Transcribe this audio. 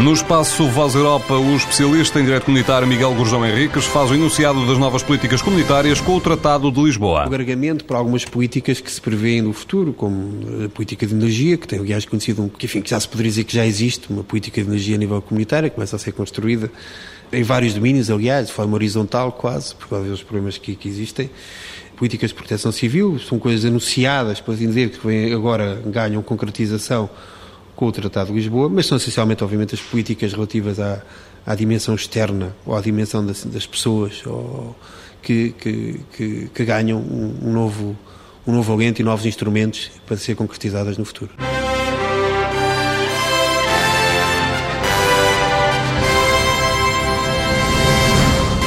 No espaço Voz Europa, o especialista em direito comunitário Miguel Gurjão Henriques faz o enunciado das novas políticas comunitárias com o Tratado de Lisboa. O agregamento para algumas políticas que se prevêem no futuro, como a política de energia, que tem aliás conhecido, que, enfim, que já se poderia dizer que já existe uma política de energia a nível comunitário, que começa a ser construída em vários domínios, aliás, de forma horizontal quase, por causa dos problemas que, que existem políticas de proteção civil, são coisas anunciadas, por assim dizer, que agora ganham concretização com o Tratado de Lisboa, mas são essencialmente, obviamente, as políticas relativas à, à dimensão externa ou à dimensão das, das pessoas ou, que, que, que, que, ganham um, um, novo, um novo alento e novos instrumentos para ser concretizadas no futuro.